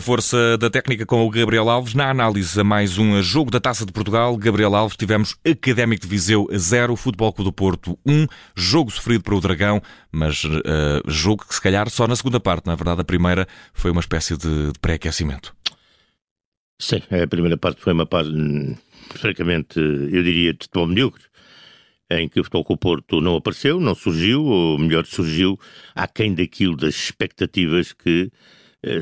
Força da técnica com o Gabriel Alves. Na análise a mais um jogo da Taça de Portugal, Gabriel Alves, tivemos Académico de Viseu 0, Futebol Clube do Porto 1, jogo sofrido para o Dragão, mas uh, jogo que se calhar só na segunda parte, na verdade a primeira foi uma espécie de, de pré-aquecimento. Sim, a primeira parte foi uma parte, hum, francamente, eu diria, de futebol medíocre em que o Futebol o Porto não apareceu, não surgiu, ou melhor, surgiu aquém daquilo das expectativas que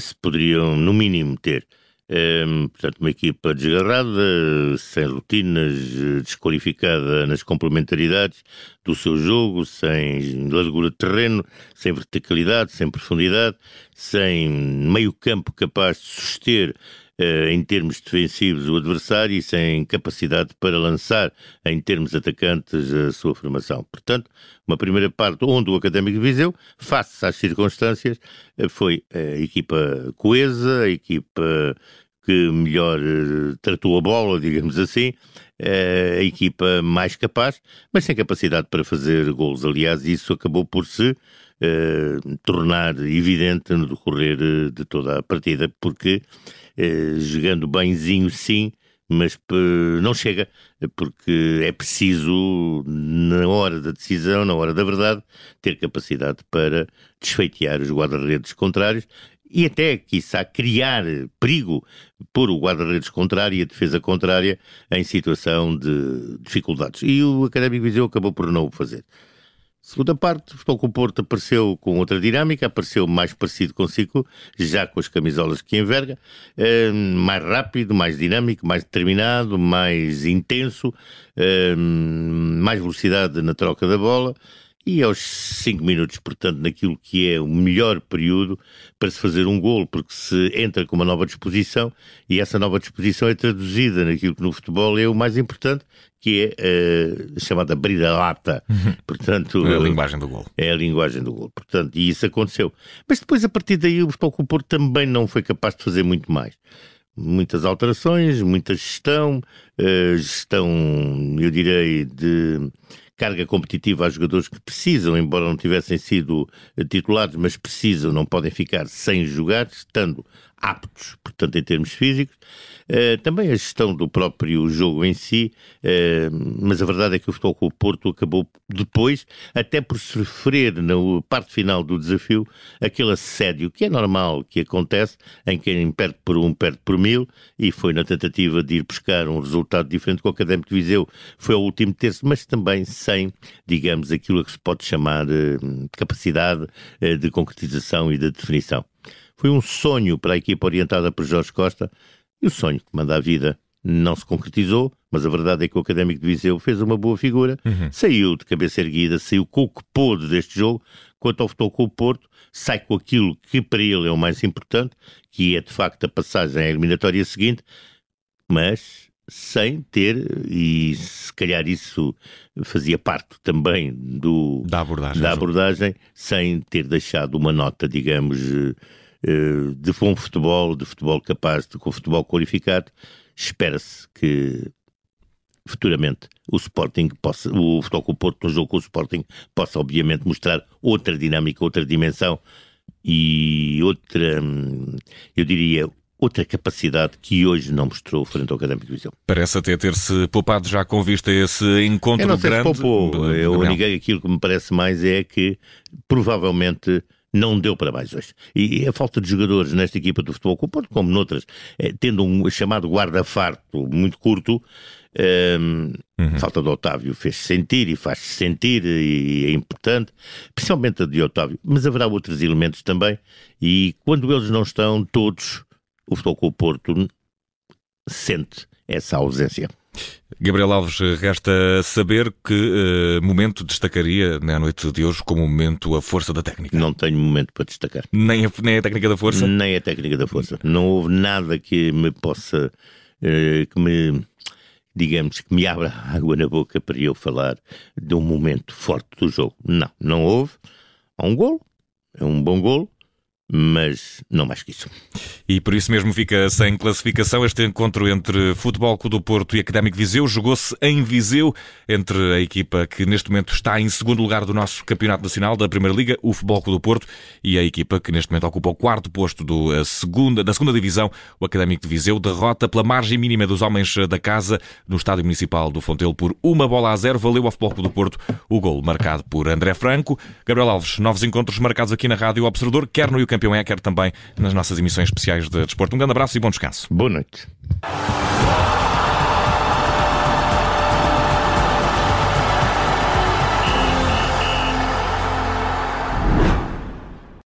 se poderiam, no mínimo, ter. Um, portanto, uma equipa desgarrada, sem rotinas, desqualificada nas complementaridades do seu jogo, sem largura de terreno, sem verticalidade, sem profundidade, sem meio campo capaz de suster em termos defensivos o adversário e sem capacidade para lançar em termos atacantes a sua formação. Portanto, uma primeira parte onde o Académico de Viseu, face às circunstâncias, uh, foi a equipa coesa, a equipa que melhor uh, tratou a bola, digamos assim, a equipa mais capaz, mas sem capacidade para fazer gols. Aliás, isso acabou por se tornar evidente no decorrer de toda a partida, porque eh, jogando bemzinho sim, mas não chega, porque é preciso, na hora da decisão, na hora da verdade, ter capacidade para desfeitear os guarda-redes contrários e até, quiçá, criar perigo por o guarda-redes contrário e a defesa contrária em situação de dificuldades. E o Académico Viseu acabou por não o fazer. Segunda parte, o Futebol com o Porto apareceu com outra dinâmica, apareceu mais parecido consigo, já com as camisolas que enverga, eh, mais rápido, mais dinâmico, mais determinado, mais intenso, eh, mais velocidade na troca da bola e aos 5 minutos, portanto, naquilo que é o melhor período para se fazer um golo, porque se entra com uma nova disposição e essa nova disposição é traduzida naquilo que no futebol é o mais importante, que é uh, a chamada brida-lata. Uhum. Portanto, é a linguagem do golo. É a linguagem do golo. Portanto, e isso aconteceu. Mas depois, a partir daí, o Futebol Porto também não foi capaz de fazer muito mais muitas alterações, muita gestão, uh, gestão, eu direi, de carga competitiva a jogadores que precisam, embora não tivessem sido eh, titulares, mas precisam, não podem ficar sem jogar, estando aptos, portanto, em termos físicos. Uh, também a gestão do próprio jogo em si, uh, mas a verdade é que o Futebol com o Porto acabou depois, até por sofrer na parte final do desafio, aquele assédio que é normal que acontece, em quem perde por um, perde por mil, e foi na tentativa de ir buscar um resultado diferente com o Académico de Viseu, foi ao último terço, mas também sem, digamos, aquilo que se pode chamar uh, capacidade de concretização e de definição. Foi um sonho para a equipa orientada por Jorge Costa e o sonho que manda a vida não se concretizou, mas a verdade é que o Académico de Viseu fez uma boa figura, uhum. saiu de cabeça erguida, saiu com o que pôde deste jogo, quanto ao futebol com o Porto, sai com aquilo que para ele é o mais importante, que é de facto a passagem à eliminatória seguinte, mas sem ter, e se calhar isso fazia parte também do, da abordagem, da abordagem sem ter deixado uma nota, digamos, de bom futebol, de futebol capaz, de com futebol qualificado, espera-se que futuramente o Sporting possa, o Futebol o Porto no jogo com o Sporting possa obviamente mostrar outra dinâmica, outra dimensão e outra, hum, eu diria, outra capacidade que hoje não mostrou frente ao Académico de Viseu. Parece até ter-se poupado já com vista a esse encontro eu não sei grande. Se poupou. Eu liguei aquilo que me parece mais é que provavelmente não deu para mais hoje. E a falta de jogadores nesta equipa do futebol com Porto, como noutras, é, tendo um chamado guarda-farto muito curto, um, uhum. falta de Otávio fez-se sentir e faz-se sentir e é importante, principalmente a de Otávio, mas haverá outros elementos também e quando eles não estão, todos, o futebol com o Porto sente essa ausência. Gabriel Alves, resta saber que uh, momento destacaria na noite de hoje como momento a força da técnica. Não tenho momento para destacar. Nem a, nem a técnica da força? Nem a técnica da força. Não houve nada que me possa, uh, que me, digamos, que me abra água na boca para eu falar de um momento forte do jogo. Não, não houve. Há um golo, é um bom golo, mas não mais que isso. E por isso mesmo fica sem classificação este encontro entre Futebol Clube do Porto e Académico Viseu. Jogou-se em Viseu entre a equipa que neste momento está em segundo lugar do nosso Campeonato Nacional da Primeira Liga, o Futebol Clube do Porto, e a equipa que neste momento ocupa o quarto posto do, eh, segunda, da segunda divisão, o Académico de Viseu, derrota pela margem mínima dos homens eh, da casa no Estádio Municipal do Fontelo por uma bola a zero. Valeu ao Futebol Clube do Porto o gol marcado por André Franco. Gabriel Alves, novos encontros marcados aqui na Rádio Observador, quer no campeão é, quer também nas nossas emissões especiais de desporto. Um grande abraço e bom descanso. Boa noite.